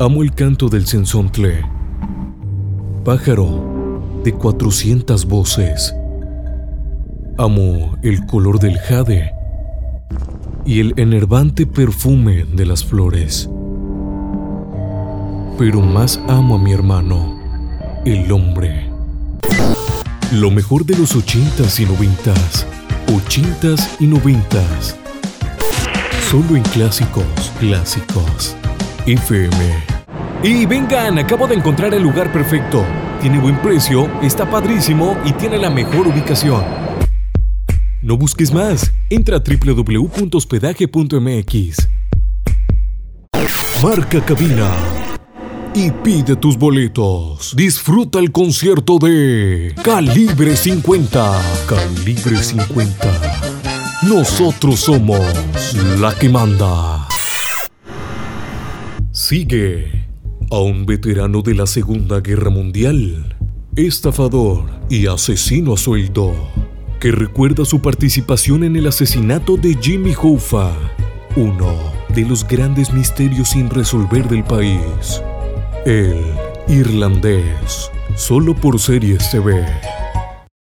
Amo el canto del sensontle, pájaro de 400 voces. Amo el color del jade y el enervante perfume de las flores. Pero más amo a mi hermano, el hombre. Lo mejor de los ochentas y noventas, ochentas y noventas. Solo en clásicos, clásicos. FM. Y vengan, acabo de encontrar el lugar perfecto. Tiene buen precio, está padrísimo y tiene la mejor ubicación. No busques más. Entra a www.hospedaje.mx. Marca cabina y pide tus boletos. Disfruta el concierto de Calibre 50. Calibre 50. Nosotros somos la que manda. Sigue a un veterano de la Segunda Guerra Mundial, estafador y asesino a sueldo, que recuerda su participación en el asesinato de Jimmy Hoffa, uno de los grandes misterios sin resolver del país. El irlandés, solo por series TV.